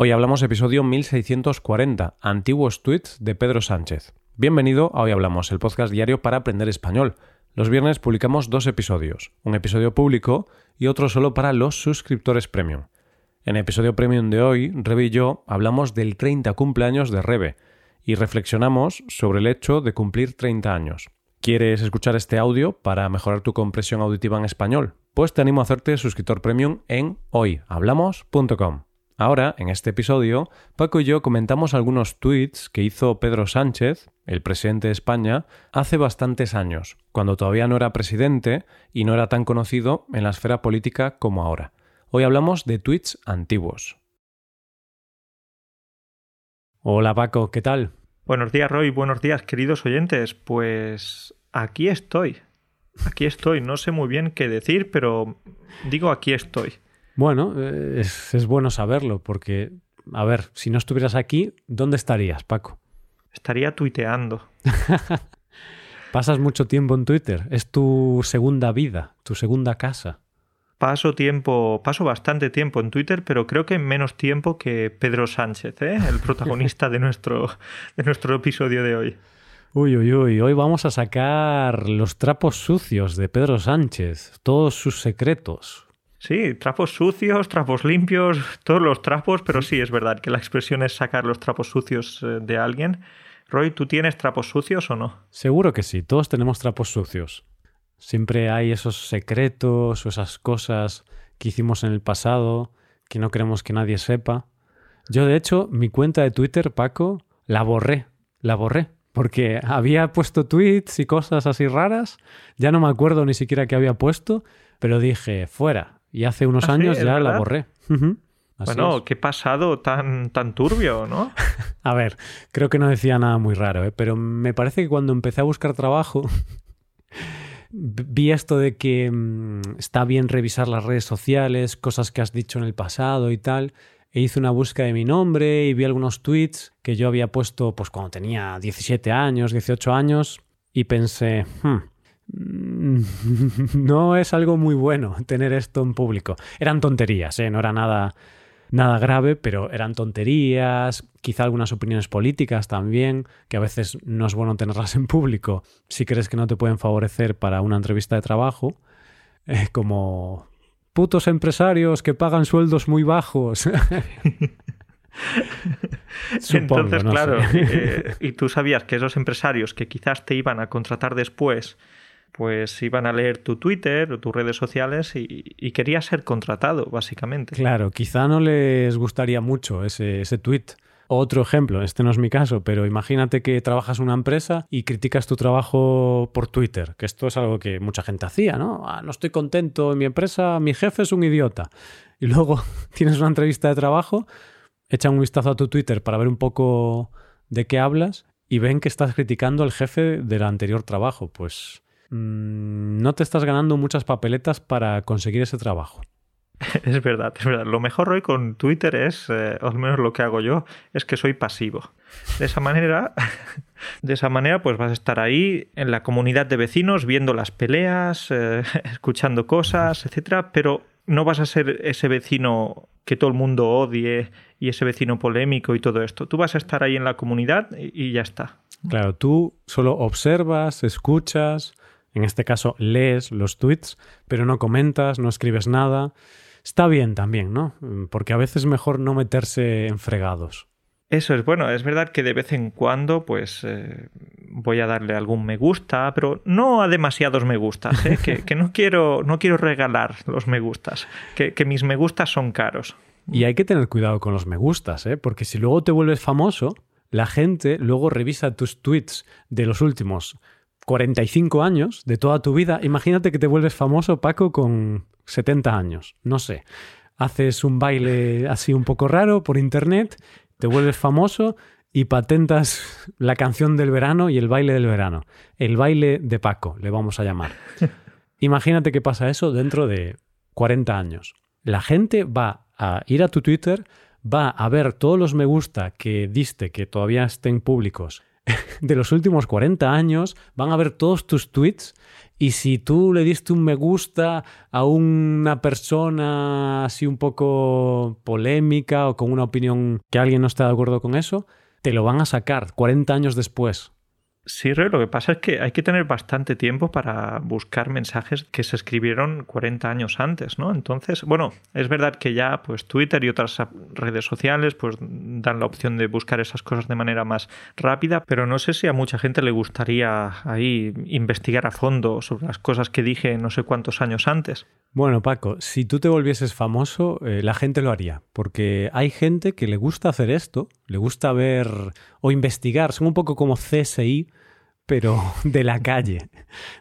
Hoy hablamos episodio 1640, antiguos tweets de Pedro Sánchez. Bienvenido a Hoy Hablamos, el podcast diario para aprender español. Los viernes publicamos dos episodios, un episodio público y otro solo para los suscriptores premium. En el episodio premium de hoy, Rebe y yo hablamos del 30 cumpleaños de Rebe y reflexionamos sobre el hecho de cumplir 30 años. ¿Quieres escuchar este audio para mejorar tu compresión auditiva en español? Pues te animo a hacerte suscriptor premium en hoyhablamos.com. Ahora, en este episodio, Paco y yo comentamos algunos tweets que hizo Pedro Sánchez, el presidente de España, hace bastantes años, cuando todavía no era presidente y no era tan conocido en la esfera política como ahora. Hoy hablamos de tweets antiguos. Hola Paco, ¿qué tal? Buenos días Roy, buenos días queridos oyentes. Pues aquí estoy. Aquí estoy. No sé muy bien qué decir, pero digo aquí estoy. Bueno, eh, es, bueno saberlo, porque, a ver, si no estuvieras aquí, ¿dónde estarías, Paco? Estaría tuiteando. Pasas mucho tiempo en Twitter. Es tu segunda vida, tu segunda casa. Paso tiempo, paso bastante tiempo en Twitter, pero creo que menos tiempo que Pedro Sánchez, ¿eh? el protagonista de nuestro, de nuestro episodio de hoy. Uy, uy, uy, hoy vamos a sacar los trapos sucios de Pedro Sánchez, todos sus secretos, Sí, trapos sucios, trapos limpios, todos los trapos, pero sí es verdad que la expresión es sacar los trapos sucios eh, de alguien. Roy, ¿tú tienes trapos sucios o no? Seguro que sí, todos tenemos trapos sucios. Siempre hay esos secretos o esas cosas que hicimos en el pasado que no queremos que nadie sepa. Yo, de hecho, mi cuenta de Twitter, Paco, la borré, la borré, porque había puesto tweets y cosas así raras, ya no me acuerdo ni siquiera qué había puesto, pero dije, fuera, y hace unos ¿Ah, años ya la borré. Bueno, qué pasado tan, tan turbio, ¿no? a ver, creo que no decía nada muy raro, ¿eh? pero me parece que cuando empecé a buscar trabajo vi esto de que mm, está bien revisar las redes sociales, cosas que has dicho en el pasado y tal, e hice una búsqueda de mi nombre y vi algunos tweets que yo había puesto pues cuando tenía 17 años, 18 años y pensé, hmm, Mm, no es algo muy bueno tener esto en público. Eran tonterías, ¿eh? no era nada, nada grave, pero eran tonterías, quizá algunas opiniones políticas también, que a veces no es bueno tenerlas en público si crees que no te pueden favorecer para una entrevista de trabajo, eh, como putos empresarios que pagan sueldos muy bajos. Entonces, claro, eh, y tú sabías que esos empresarios que quizás te iban a contratar después pues iban a leer tu Twitter o tus redes sociales y, quería ser contratado, básicamente. Claro, quizá no les gustaría mucho ese, ese tweet. Otro ejemplo, este no es mi caso, pero imagínate que trabajas en una empresa y criticas tu trabajo por Twitter, que esto es algo que mucha gente hacía, ¿no? Ah, no estoy contento en mi empresa, mi jefe es un idiota. Y luego tienes una entrevista de trabajo, echan un vistazo a tu Twitter para ver un poco de qué hablas y ven que estás criticando al jefe del anterior trabajo. Pues Mm, no te estás ganando muchas papeletas para conseguir ese trabajo. Es verdad, es verdad. Lo mejor hoy con Twitter es, eh, al menos lo que hago yo, es que soy pasivo. De esa manera, de esa manera, pues vas a estar ahí en la comunidad de vecinos viendo las peleas, eh, escuchando cosas, etcétera, pero no vas a ser ese vecino que todo el mundo odie y ese vecino polémico y todo esto. Tú vas a estar ahí en la comunidad y ya está. Claro, tú solo observas, escuchas, en este caso lees los tweets, pero no comentas, no escribes nada. Está bien también, ¿no? Porque a veces es mejor no meterse en fregados. Eso es bueno, es verdad que de vez en cuando pues eh, voy a darle algún me gusta, pero no a demasiados me gustas, ¿eh? que, no, quiero, no quiero regalar los me gustas, que, que, mis me gustas son caros. Y hay que tener cuidado con los me gustas, ¿eh? porque si luego te vuelves famoso, la gente luego revisa tus tweets de los últimos 45 años de toda tu vida, imagínate que te vuelves famoso, Paco, con 70 años. No sé. Haces un baile así un poco raro por internet, te vuelves famoso y patentas la canción del verano y el baile del verano. El baile de Paco, le vamos a llamar. Imagínate que pasa eso dentro de 40 años. La gente va a ir a tu Twitter, va a ver todos los me gusta que diste, que todavía estén públicos, de los últimos 40 años, van a ver todos tus tweets y si tú le diste un me gusta a una persona así un poco polémica o con una opinión que alguien no está de acuerdo con eso, te lo van a sacar 40 años después. Sí, lo que pasa es que hay que tener bastante tiempo para buscar mensajes que se escribieron 40 años antes, ¿no? Entonces, bueno, es verdad que ya pues Twitter y otras redes sociales pues dan la opción de buscar esas cosas de manera más rápida, pero no sé si a mucha gente le gustaría ahí investigar a fondo sobre las cosas que dije no sé cuántos años antes. Bueno, Paco, si tú te volvieses famoso, eh, la gente lo haría, porque hay gente que le gusta hacer esto, le gusta ver o investigar, son un poco como CSI, pero de la calle.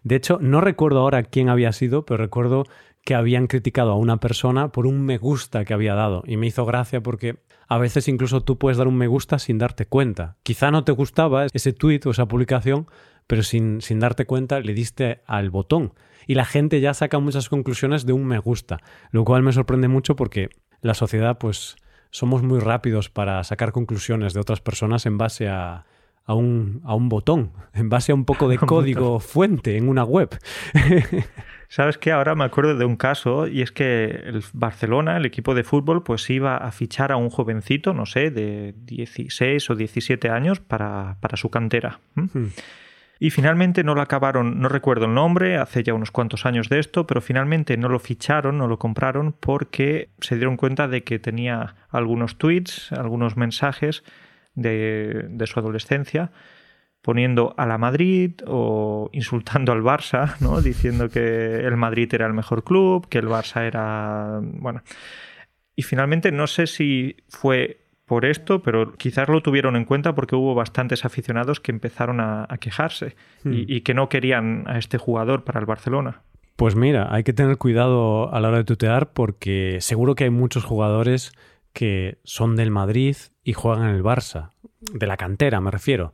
De hecho, no recuerdo ahora quién había sido, pero recuerdo que habían criticado a una persona por un me gusta que había dado. Y me hizo gracia porque a veces incluso tú puedes dar un me gusta sin darte cuenta. Quizá no te gustaba ese tweet o esa publicación, pero sin, sin darte cuenta le diste al botón. Y la gente ya saca muchas conclusiones de un me gusta, lo cual me sorprende mucho porque la sociedad pues somos muy rápidos para sacar conclusiones de otras personas en base a, a un, a un botón, en base a un poco de código fuente en una web. ¿Sabes qué? Ahora me acuerdo de un caso y es que el Barcelona, el equipo de fútbol, pues iba a fichar a un jovencito, no sé, de 16 o 17 años para, para su cantera. Hmm. Y finalmente no lo acabaron, no recuerdo el nombre, hace ya unos cuantos años de esto, pero finalmente no lo ficharon, no lo compraron porque se dieron cuenta de que tenía algunos tweets, algunos mensajes de, su adolescencia, poniendo a la Madrid o insultando al Barça, ¿no? diciendo que el Madrid era el mejor club, que el Barça era. Bueno. Y finalmente no sé si fue por esto, pero quizás lo tuvieron en cuenta porque hubo bastantes aficionados que empezaron a, quejarse y, hmm. y, que no querían a este jugador para el Barcelona. Pues mira, hay que tener cuidado a la hora de tutear porque seguro que hay muchos jugadores que son del Madrid y juegan en el Barça, de la cantera me refiero,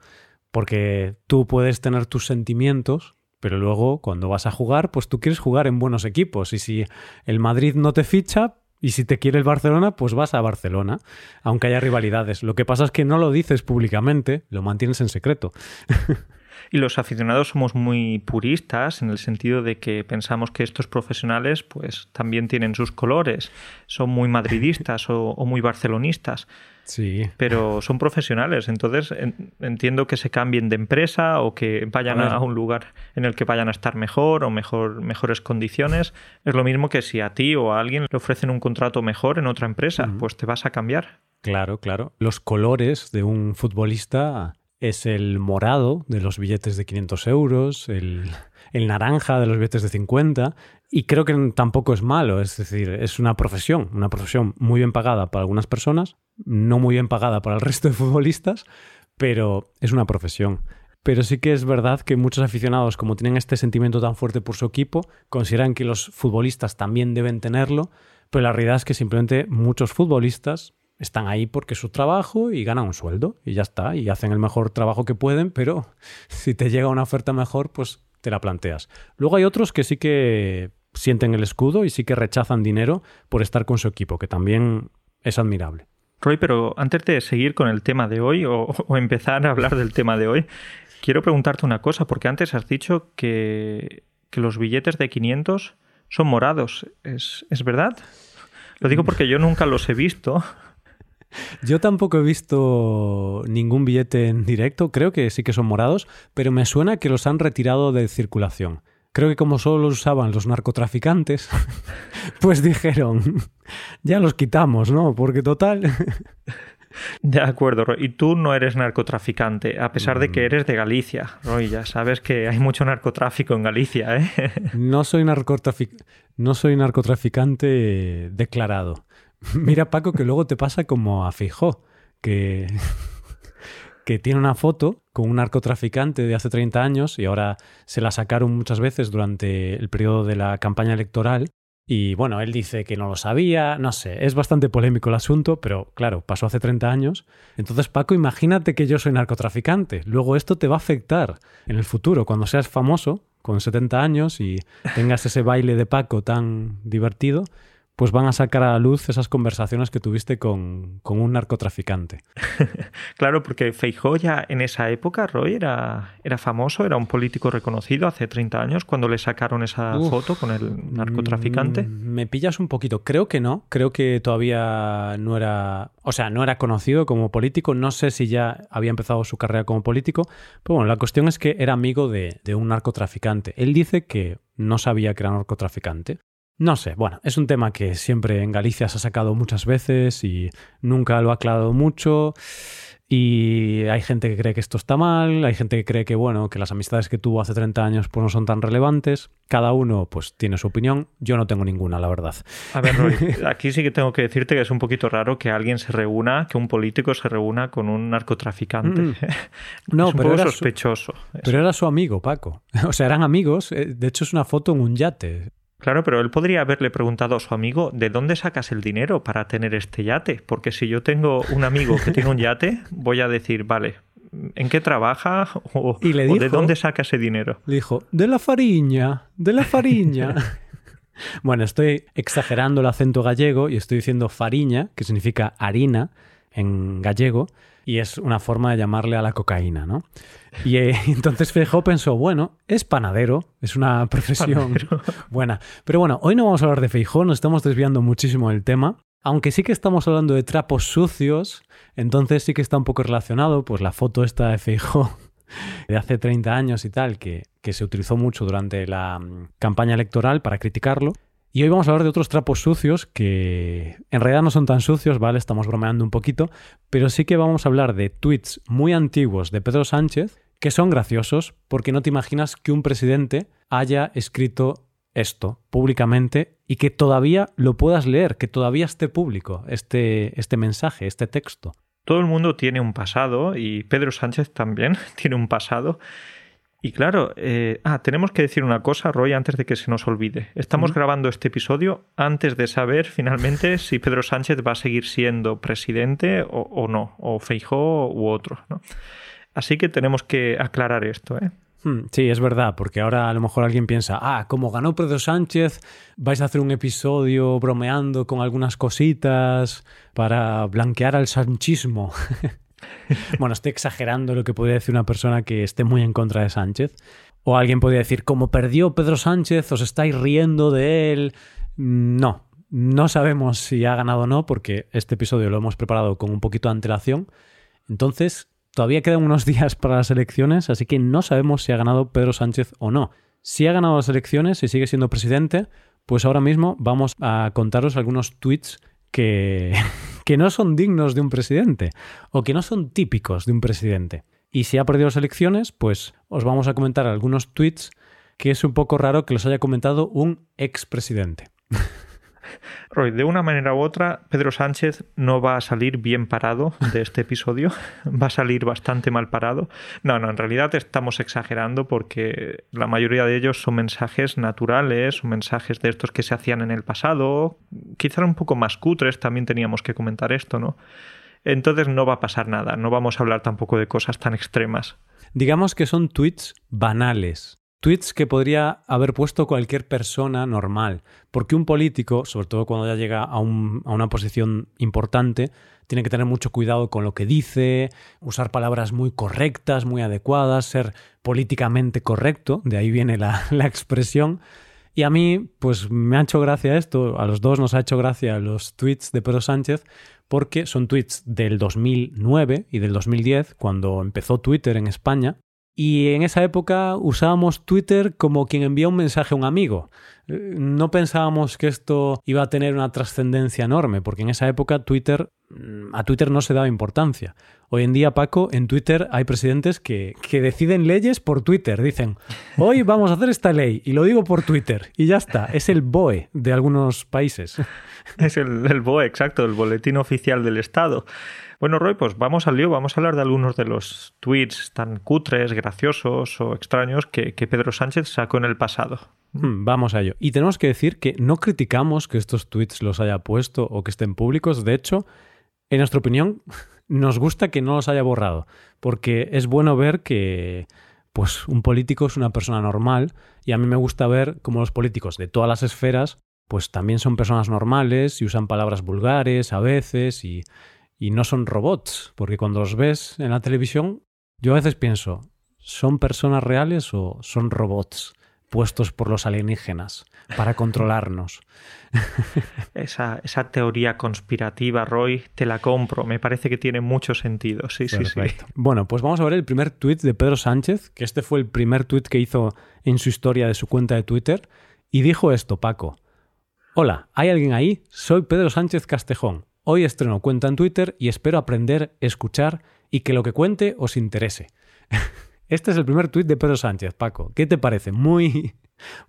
porque tú puedes tener tus sentimientos, pero luego cuando vas a jugar, pues tú quieres jugar en buenos equipos y si el Madrid no te ficha, y si te quiere el Barcelona, pues vas a Barcelona, aunque haya rivalidades. Lo que pasa es que no lo dices públicamente, lo mantienes en secreto. Y los aficionados somos muy puristas en el sentido de que pensamos que estos profesionales pues también tienen sus colores, son muy madridistas o, muy barcelonistas. Sí. Pero son profesionales, entonces entiendo que se cambien de empresa o que vayan a, un lugar en el que vayan a estar mejor o mejor, mejores condiciones. Es lo mismo que si a ti o a alguien le ofrecen un contrato mejor en otra empresa, pues te vas a cambiar. Claro, claro. Los colores de un futbolista es el morado de los billetes de 500 euros, el, naranja de los billetes de 50, y creo que tampoco es malo, es decir, es una profesión, una profesión muy bien pagada para algunas personas, no muy bien pagada para el resto de futbolistas, pero es una profesión. Pero sí que es verdad que muchos aficionados, como tienen este sentimiento tan fuerte por su equipo, consideran que los futbolistas también deben tenerlo, pero la realidad es que simplemente muchos futbolistas están ahí porque es su trabajo y ganan un sueldo y ya está, y hacen el mejor trabajo que pueden, pero si te llega una oferta mejor, pues te la planteas. Luego hay otros que sí que sienten el escudo y sí que rechazan dinero por estar con su equipo, que también es admirable. Roy, pero antes de seguir con el tema de hoy o, empezar a hablar del tema de hoy, quiero preguntarte una cosa, porque antes has dicho que, que los billetes de 500 son morados. ¿Es, ¿Es verdad? Lo digo porque yo nunca los he visto. Yo tampoco he visto ningún billete en directo, creo que sí que son morados, pero me suena que los han retirado de circulación. Creo que como solo los usaban los narcotraficantes, pues dijeron, ya los quitamos, ¿no? Porque total... De acuerdo, Roy. Y tú no eres narcotraficante, a pesar de que mm. eres de Galicia, Roy. Ya sabes que hay mucho narcotráfico en Galicia, ¿eh? No soy, no soy narcotraficante declarado. Mira, Paco, que luego te pasa como a Fijó, que, que tiene una foto con un narcotraficante de hace 30 años y ahora se la sacaron muchas veces durante el periodo de la campaña electoral. Y bueno, él dice que no lo sabía, no sé, es bastante polémico el asunto, pero claro, pasó hace 30 años. Entonces, Paco, imagínate que yo soy narcotraficante. Luego esto te va a afectar en el futuro, cuando seas famoso, con 70 años y tengas ese baile de Paco tan divertido, pues van a sacar a la luz esas conversaciones que tuviste con, un narcotraficante. claro, porque Feijóo ya en esa época, Roy, era, era famoso, era un político reconocido hace 30 años cuando le sacaron esa foto con el narcotraficante. Mm, me pillas un poquito, creo que no, creo que todavía no era, o sea, no era conocido como político, no sé si ya había empezado su carrera como político, pero bueno, la cuestión es que era amigo de, de un narcotraficante. Él dice que no sabía que era narcotraficante. No sé, bueno, es un tema que siempre en Galicia se ha sacado muchas veces y nunca lo ha aclarado mucho. Y hay gente que cree que esto está mal, hay gente que cree que, bueno, que las amistades que tuvo hace 30 años pues no son tan relevantes. Cada uno pues tiene su opinión. Yo no tengo ninguna, la verdad. A ver, Roy, aquí sí que tengo que decirte que es un poquito raro que alguien se reúna, que un político se reúna con un narcotraficante. Mm. No, es un pero poco era sospechoso. Pero era su amigo, Paco. O sea, eran amigos. Eh, de hecho, es una foto en un yate. Claro, pero él podría haberle preguntado a su amigo, ¿de dónde sacas el dinero para tener este yate? Porque si yo tengo un amigo que tiene un yate, voy a decir, vale, ¿en qué trabaja? O, de dónde saca ese dinero? Le dijo, de la fariña, de la fariña. bueno, estoy exagerando el acento gallego y estoy diciendo fariña, que significa harina en gallego, y es una forma de llamarle a la cocaína, ¿no? Y eh, entonces Feijó pensó, bueno, es panadero, es una profesión buena. Pero bueno, hoy no vamos a hablar de Feijó, nos estamos desviando muchísimo del tema. Aunque sí que estamos hablando de trapos sucios, entonces sí que está un poco relacionado, pues la foto esta de Feijó de hace 30 años y tal, que, que se utilizó mucho durante la mm, campaña electoral para criticarlo, y hoy vamos a hablar de otros trapos sucios que en realidad no son tan sucios, ¿vale? Estamos bromeando un poquito, pero sí que vamos a hablar de tweets muy antiguos de Pedro Sánchez que son graciosos porque no te imaginas que un presidente haya escrito esto públicamente y que todavía lo puedas leer, que todavía esté público este, este mensaje, este texto. Todo el mundo tiene un pasado y Pedro Sánchez también tiene un pasado y claro, eh, ah, tenemos que decir una cosa, Roy, antes de que se nos olvide. Estamos grabando este episodio antes de saber finalmente si Pedro Sánchez va a seguir siendo presidente o, no, o Feijó u otro. ¿no? Así que tenemos que aclarar esto. ¿eh? Hmm, sí, es verdad, porque ahora a lo mejor alguien piensa, ah, como ganó Pedro Sánchez, vais a hacer un episodio bromeando con algunas cositas para blanquear al sanchismo. bueno, estoy exagerando lo que podría decir una persona que esté muy en contra de Sánchez. O alguien podría decir, como perdió Pedro Sánchez, os estáis riendo de él. No, no sabemos si ha ganado o no, porque este episodio lo hemos preparado con un poquito de antelación. Entonces, todavía quedan unos días para las elecciones, así que no sabemos si ha ganado Pedro Sánchez o no. Si ha ganado las elecciones y sigue siendo presidente, pues ahora mismo vamos a contaros algunos tweets que, que no son dignos de un presidente o que no son típicos de un presidente. Y si ha perdido las elecciones, pues os vamos a comentar algunos tweets que es un poco raro que los haya comentado un expresidente. Roy, de una manera u otra, Pedro Sánchez no va a salir bien parado de este episodio, va a salir bastante mal parado. No, no, en realidad estamos exagerando porque la mayoría de ellos son mensajes naturales, son mensajes de estos que se hacían en el pasado, quizá un poco más cutres, también teníamos que comentar esto, ¿no? Entonces no va a pasar nada, no vamos a hablar tampoco de cosas tan extremas. Digamos que son tweets banales, tweets que podría haber puesto cualquier persona normal, porque un político, sobre todo cuando ya llega a, una posición importante, tiene que tener mucho cuidado con lo que dice, usar palabras muy correctas, muy adecuadas, ser políticamente correcto, de ahí viene la, la expresión. Y a mí, pues me ha hecho gracia esto, a los dos nos ha hecho gracia los tweets de Pedro Sánchez, porque son tweets del 2009 y del 2010, cuando empezó Twitter en España, y en esa época usábamos Twitter como quien envía un mensaje a un amigo. No pensábamos que esto iba a tener una trascendencia enorme, porque en esa época Twitter mm, a Twitter no se daba importancia. Hoy en día, Paco, en Twitter hay presidentes que, que, deciden leyes por Twitter. Dicen, hoy vamos a hacer esta ley y lo digo por Twitter. Y ya está. Es el BOE de algunos países. Es el, el BOE, exacto, el Boletín Oficial del Estado. Bueno, Roy, pues vamos al lío, vamos a hablar de algunos de los tweets tan cutres, graciosos o extraños que, Pedro Sánchez sacó en el pasado. Hmm, vamos a ello. Y tenemos que decir que no criticamos que estos tweets los haya puesto o que estén públicos. De hecho, en nuestra opinión, nos gusta que no los haya borrado, porque es bueno ver que pues un político es una persona normal y a mí me gusta ver cómo los políticos de todas las esferas pues también son personas normales y usan palabras vulgares a veces y, y no son robots, porque cuando los ves en la televisión, yo a veces pienso, ¿son personas reales o son robots? puestos por los alienígenas para controlarnos. Esa, esa, teoría conspirativa, Roy, te la compro. Me parece que tiene mucho sentido. Sí, sí, sí. Bueno, pues vamos a ver el primer tuit de Pedro Sánchez, que este fue el primer tuit que hizo en su historia de su cuenta de Twitter. Y dijo esto, Paco. Hola, ¿hay alguien ahí? Soy Pedro Sánchez Castejón. Hoy estreno cuenta en Twitter y espero aprender, escuchar y que lo que cuente os interese. Este es el primer tuit de Pedro Sánchez, Paco. ¿Qué te parece? Muy,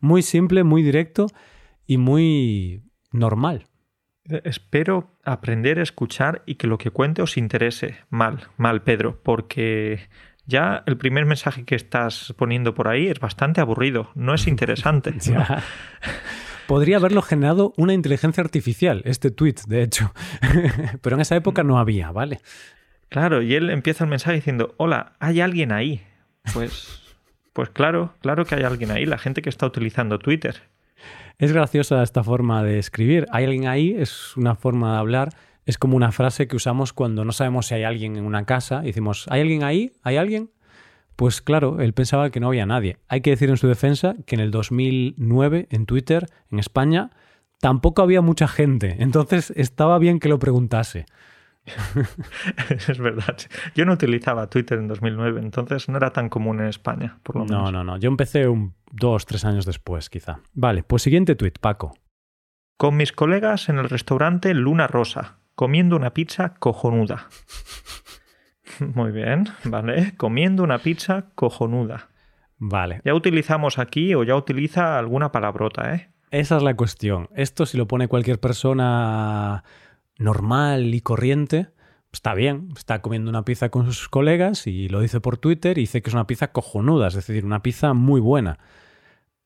muy simple, muy directo y muy normal. Espero aprender a escuchar y que lo que cuente os interese. Mal, mal, Pedro, porque ya el primer mensaje que estás poniendo por ahí es bastante aburrido, no es interesante. Podría haberlo generado una inteligencia artificial, este tuit, de hecho. Pero en esa época no había, ¿vale? Claro, y él empieza el mensaje diciendo, hola, hay alguien ahí. Pues, pues claro, claro que hay alguien ahí, la gente que está utilizando Twitter. Es graciosa esta forma de escribir. Hay alguien ahí, es una forma de hablar, es como una frase que usamos cuando no sabemos si hay alguien en una casa y decimos, ¿hay alguien ahí? ¿Hay alguien? Pues claro, él pensaba que no había nadie. Hay que decir en su defensa que en el 2009 en Twitter, en España, tampoco había mucha gente. Entonces estaba bien que lo preguntase. es verdad. Yo no utilizaba Twitter en 2009, entonces no era tan común en España, por lo menos. No, no, no. Yo empecé un dos, tres años después, quizá. Vale, pues siguiente tweet, Paco. Con mis colegas en el restaurante Luna Rosa, comiendo una pizza cojonuda. Muy bien, vale. Comiendo una pizza cojonuda. Vale. Ya utilizamos aquí o ya utiliza alguna palabrota, ¿eh? Esa es la cuestión. Esto si lo pone cualquier persona normal y corriente, está bien, está comiendo una pizza con sus colegas y lo dice por Twitter y dice que es una pizza cojonuda, es decir, una pizza muy buena.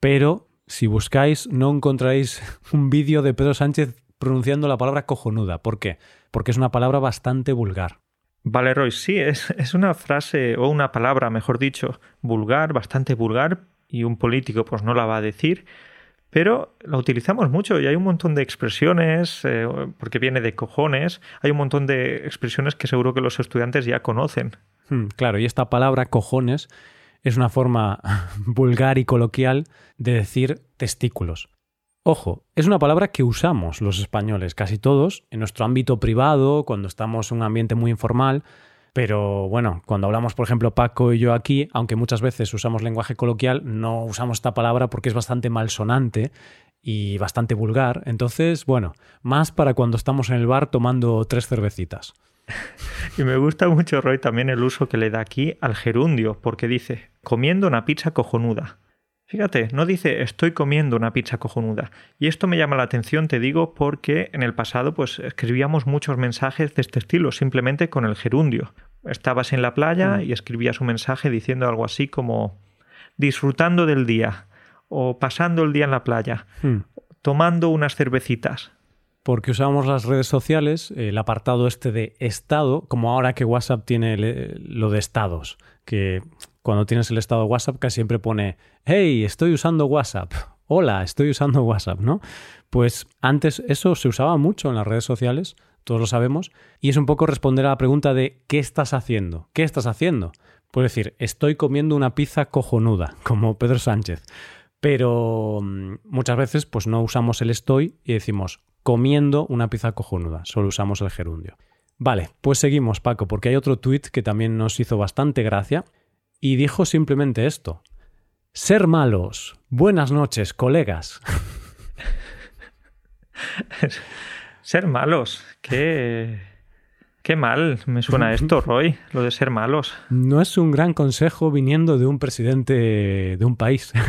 Pero si buscáis no encontraréis un vídeo de Pedro Sánchez pronunciando la palabra cojonuda. ¿Por qué? Porque es una palabra bastante vulgar. Vale, Roy, sí, es, es una frase o una palabra, mejor dicho, vulgar, bastante vulgar, y un político pues no la va a decir, pero la utilizamos mucho y hay un montón de expresiones, eh, porque viene de cojones, hay un montón de expresiones que seguro que los estudiantes ya conocen. Hmm, claro, y esta palabra cojones es una forma vulgar y coloquial de decir testículos. Ojo, es una palabra que usamos los españoles, casi todos, en nuestro ámbito privado, cuando estamos en un ambiente muy informal, pero bueno, cuando hablamos, por ejemplo, Paco y yo aquí, aunque muchas veces usamos lenguaje coloquial, no usamos esta palabra porque es bastante malsonante y bastante vulgar. Entonces, bueno, más para cuando estamos en el bar tomando tres cervecitas. Y me gusta mucho, Roy, también el uso que le da aquí al gerundio, porque dice, comiendo una pizza cojonuda. Fíjate, no dice estoy comiendo una pizza cojonuda. Y esto me llama la atención, te digo, porque en el pasado pues escribíamos muchos mensajes de este estilo, simplemente con el gerundio. Estabas en la playa mm. y escribías un mensaje diciendo algo así como disfrutando del día o pasando el día en la playa, mm. tomando unas cervecitas. Porque usamos las redes sociales, el apartado este de estado, como ahora que WhatsApp tiene lo de estados, que cuando tienes el estado WhatsApp casi siempre pone, hey, estoy usando WhatsApp. Hola, estoy usando WhatsApp, ¿no? Pues antes eso se usaba mucho en las redes sociales, todos lo sabemos, y es un poco responder a la pregunta de ¿qué estás haciendo? ¿Qué estás haciendo? Puedo decir, estoy comiendo una pizza cojonuda, como Pedro Sánchez. Pero mm, muchas veces pues no usamos el estoy y decimos comiendo una pizza cojonuda, solo usamos el gerundio. Vale, pues seguimos Paco, porque hay otro tuit que también nos hizo bastante gracia y dijo simplemente esto. Ser malos. Buenas noches, colegas. ser malos. Qué... Qué mal me suena esto, Roy, lo de ser malos. No es un gran consejo viniendo de un presidente de un país.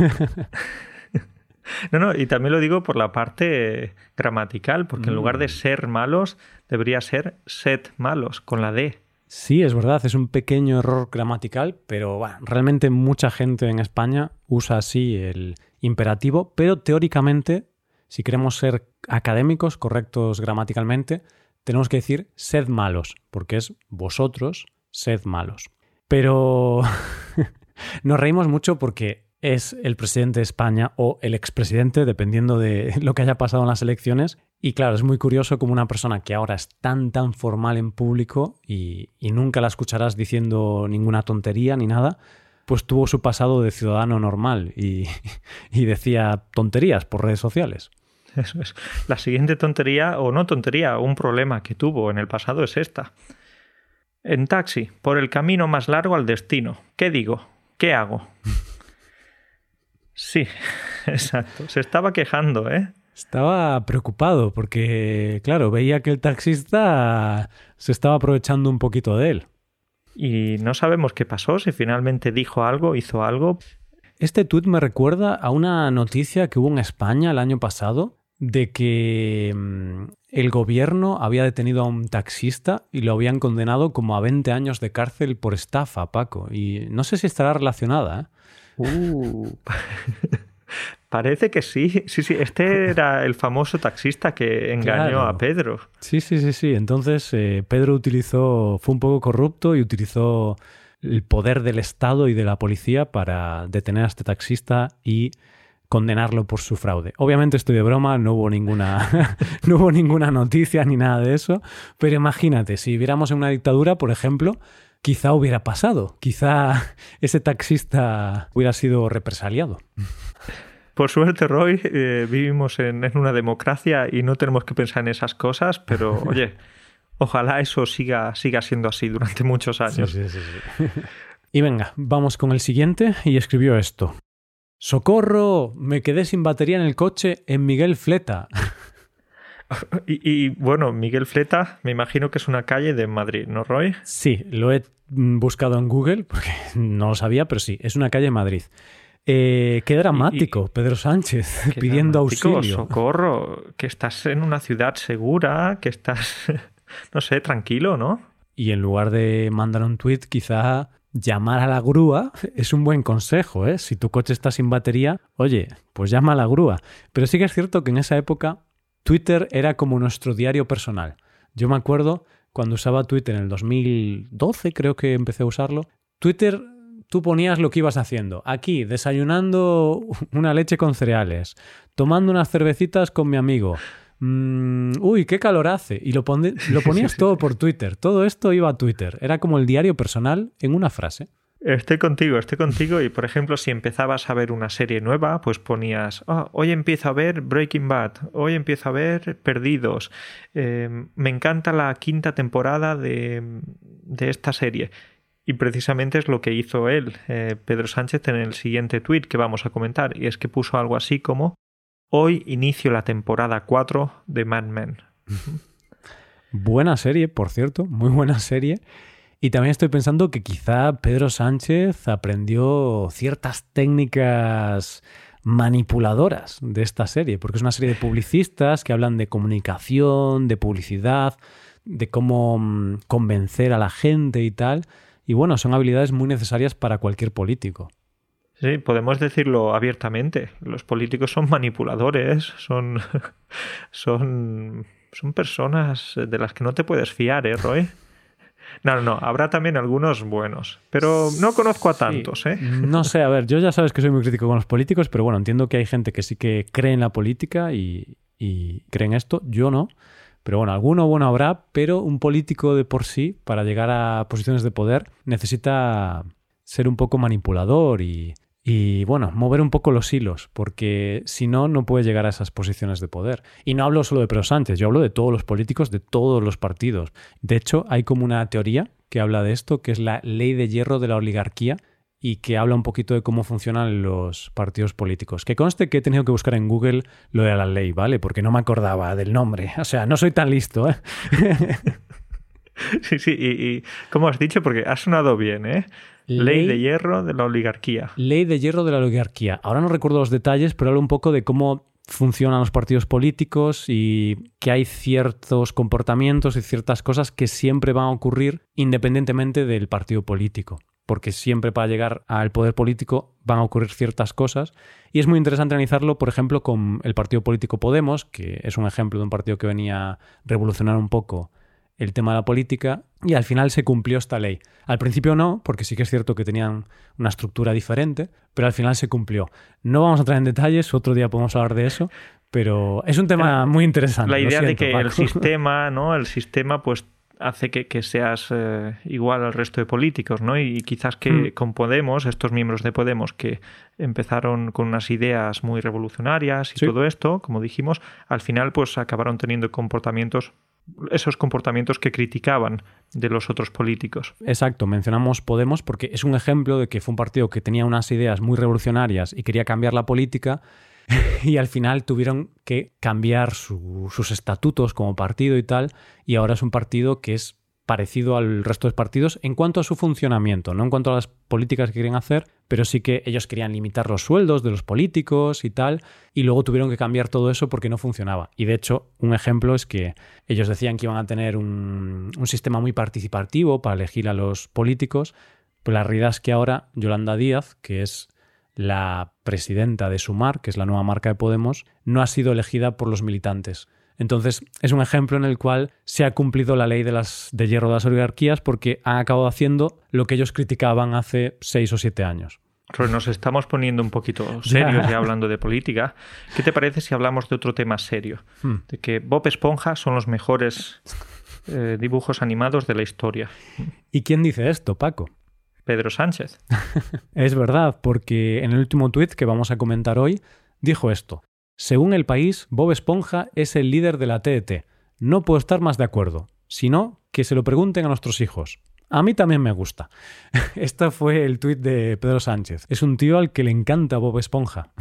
No, no, y también lo digo por la parte gramatical, porque en lugar de mm. ser malos, debería ser sed malos, con la D. Sí, es verdad, es un pequeño error gramatical, pero realmente mucha gente en España usa así el imperativo, pero teóricamente, si queremos ser académicos, correctos gramaticalmente, tenemos que decir sed malos, porque es vosotros sed malos. Pero nos reímos mucho porque es el presidente de España o el expresidente, dependiendo de lo que haya pasado en las elecciones. Y claro, es muy curioso como una persona que ahora es tan, tan formal en público y, nunca la escucharás diciendo ninguna tontería ni nada, pues tuvo su pasado de ciudadano normal y, y decía tonterías por redes sociales. Eso es. La siguiente tontería, o no tontería, un problema que tuvo en el pasado es esta. En taxi, por el camino más largo al destino. ¿Qué digo? ¿Qué hago? Sí, exacto. Se estaba quejando, ¿eh? Estaba preocupado porque, claro, veía que el taxista se estaba aprovechando un poquito de él. Y no sabemos qué pasó, si finalmente dijo algo, hizo algo. Este tuit me recuerda a una noticia que hubo en España el año pasado de que mm, el gobierno había detenido a un taxista y lo habían condenado como a 20 años de cárcel por estafa, Paco. Y no sé si estará relacionada. ¿eh? Uh, parece que sí. Sí, sí. Este era el famoso taxista que engañó a Pedro. Sí, sí, sí, sí. Entonces eh, Pedro utilizó, fue un poco corrupto y utilizó el poder del Estado y de la policía para detener a este taxista y condenarlo por su fraude. Obviamente estoy de broma, no hubo ninguna, no hubo ninguna noticia ni nada de eso, pero imagínate, si viviéramos en una dictadura, por ejemplo, quizá hubiera pasado, quizá ese taxista hubiera sido represaliado. Por suerte, Roy, eh, vivimos en, una democracia y no tenemos que pensar en esas cosas, pero oye, ojalá eso siga, siga siendo así durante muchos años. Sí, sí, sí, y venga, vamos con el siguiente y escribió esto. ¡Socorro! Me quedé sin batería en el coche en Miguel Fleta. Y, bueno, Miguel Fleta, me imagino que es una calle de Madrid, ¿no, Roy? Sí, lo he buscado en Google porque no lo sabía, pero sí, es una calle de Madrid. Eh, qué dramático, Pedro Sánchez pidiendo auxilio. Socorro, que estás en una ciudad segura, que estás, no sé, tranquilo, ¿no? Y en lugar de mandar un tweet, quizá llamar a la grúa es un buen consejo, ¿eh? Si tu coche está sin batería, oye, pues llama a la grúa. Pero sí que es cierto que en esa época Twitter era como nuestro diario personal. Yo me acuerdo cuando usaba Twitter en el 2012, creo que empecé a usarlo. Twitter, tú ponías lo que ibas haciendo. Aquí, desayunando una leche con cereales, tomando unas cervecitas con mi amigo. Mm, uy, qué calor hace. Y lo, lo ponías todo por Twitter. Todo esto iba a Twitter. Era como el diario personal en una frase. Estoy contigo, estoy contigo. Y por ejemplo, si empezabas a ver una serie nueva, pues ponías, oh, hoy empiezo a ver Breaking Bad, hoy empiezo a ver Perdidos. Em, me encanta la quinta temporada de, de, esta serie. Y precisamente es lo que hizo él, eh, Pedro Sánchez, en el siguiente tweet que vamos a comentar. Y es que puso algo así como, hoy inicio la temporada 4 de Mad Men. buena serie, por cierto, muy buena serie. Y también estoy pensando que quizá Pedro Sánchez aprendió ciertas técnicas manipuladoras de esta serie, porque es una serie de publicistas que hablan de comunicación, de publicidad, de cómo mm, convencer a la gente y tal. Y bueno, son habilidades muy necesarias para cualquier político. Sí, podemos decirlo abiertamente. Los políticos son manipuladores, son, son, son personas de las que no te puedes fiar, ¿eh, Roy? No, no, no, habrá también algunos buenos, pero no conozco a tantos, ¿eh? No sé, a ver, yo ya sabes que soy muy crítico con los políticos, pero bueno, entiendo que hay gente que sí que cree en la política y, y cree en esto, yo no. Pero bueno, alguno bueno habrá, pero un político de por sí, para llegar a posiciones de poder, necesita ser un poco manipulador y, y bueno, mover un poco los hilos, porque si no, no puede llegar a esas posiciones de poder. Y no hablo solo de Pedro Sánchez, yo hablo de todos los políticos, de todos los partidos. De hecho, hay como una teoría que habla de esto, que es la ley de hierro de la oligarquía, y que habla un poquito de cómo funcionan los partidos políticos. Que conste que he tenido que buscar en Google lo de la ley, ¿vale? Porque no me acordaba del nombre. O sea, no soy tan listo, ¿eh? Sí, sí, y, y como has dicho, porque ha sonado bien, ¿eh? Ley, de hierro de la oligarquía. Ley de hierro de la oligarquía. Ahora no recuerdo los detalles, pero hablo un poco de cómo funcionan los partidos políticos y que hay ciertos comportamientos y ciertas cosas que siempre van a ocurrir independientemente del partido político. Porque siempre para llegar al poder político van a ocurrir ciertas cosas. Y es muy interesante analizarlo, por ejemplo, con el partido político Podemos, que es un ejemplo de un partido que venía a revolucionar un poco el tema de la política y al final se cumplió esta ley. Al principio no, porque sí que es cierto que tenían una estructura diferente, pero al final se cumplió. No vamos a entrar en detalles, otro día podemos hablar de eso, pero es un tema muy interesante. La idea de que el sistema, ¿no? El sistema, pues hace que, seas eh, igual al resto de políticos, ¿no? Y quizás que mm. con Podemos, estos miembros de Podemos que empezaron con unas ideas muy revolucionarias y todo esto, como dijimos, al final pues acabaron teniendo comportamientos esos comportamientos que criticaban de los otros políticos. Exacto, mencionamos Podemos porque es un ejemplo de que fue un partido que tenía unas ideas muy revolucionarias y quería cambiar la política y al final tuvieron que cambiar sus estatutos como partido y tal, y ahora es un partido que es parecido al resto de partidos en cuanto a su funcionamiento, no en cuanto a las políticas que quieren hacer, pero sí que ellos querían limitar los sueldos de los políticos y tal, y luego tuvieron que cambiar todo eso porque no funcionaba. Y de hecho, un ejemplo es que ellos decían que iban a tener un, sistema muy participativo para elegir a los políticos, pero la realidad es que ahora Yolanda Díaz, que es la presidenta de Sumar, que es la nueva marca de Podemos, no ha sido elegida por los militantes. Entonces, es un ejemplo en el cual se ha cumplido la ley de, las, de hierro de las oligarquías porque han acabado haciendo lo que ellos criticaban hace seis o siete años. nos estamos poniendo un poquito serios ya hablando de política. ¿Qué te parece si hablamos de otro tema serio? Hmm. De que Bob Esponja son los mejores eh, dibujos animados de la historia. ¿Y quién dice esto, Paco? Pedro Sánchez. es verdad, porque en el último tuit que vamos a comentar hoy dijo esto. Según el país, Bob Esponja es el líder de la TET. No puedo estar más de acuerdo. Si no, que se lo pregunten a nuestros hijos. A mí también me gusta. este fue el tuit de Pedro Sánchez. Es un tío al que le encanta Bob Esponja.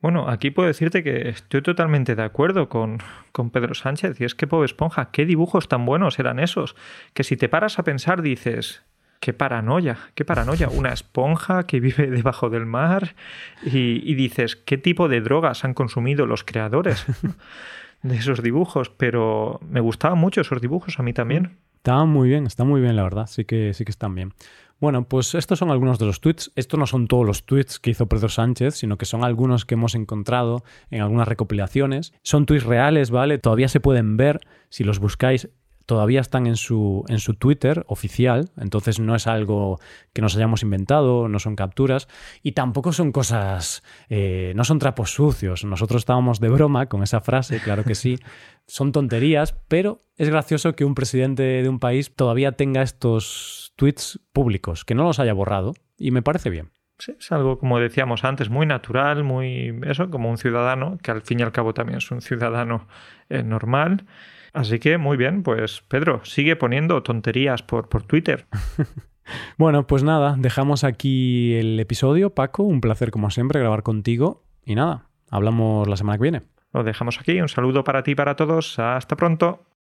Bueno, aquí puedo decirte que estoy totalmente de acuerdo con, con, Pedro Sánchez. Y es que Bob Esponja, qué dibujos tan buenos eran esos. Que si te paras a pensar dices, qué paranoia, qué paranoia. Una esponja que vive debajo del mar y, dices, ¿qué tipo de drogas han consumido los creadores de esos dibujos? Pero me gustaban mucho esos dibujos, a mí también. Estaban muy bien, están muy bien, la verdad. Sí que, sí que están bien. Bueno, pues estos son algunos de los tweets. Estos no son todos los tweets que hizo Pedro Sánchez, sino que son algunos que hemos encontrado en algunas recopilaciones. Son tweets reales, ¿vale? Todavía se pueden ver. Si los buscáis todavía están en su, en su Twitter oficial, entonces no es algo que nos hayamos inventado, no son capturas y tampoco son cosas, eh, no son trapos sucios. Nosotros estábamos de broma con esa frase, claro que sí, son tonterías, pero es gracioso que un presidente de un país todavía tenga estos tweets públicos, que no los haya borrado y me parece bien. Sí, es algo, como decíamos antes, muy natural, muy eso, como un ciudadano, que al fin y al cabo también es un ciudadano eh, normal. Así que muy bien, pues Pedro, sigue poniendo tonterías por, por Twitter. bueno, pues nada, dejamos aquí el episodio, Paco. Un placer como siempre grabar contigo. Y nada, hablamos la semana que viene. Lo dejamos aquí. Un saludo para ti y para todos. Hasta pronto.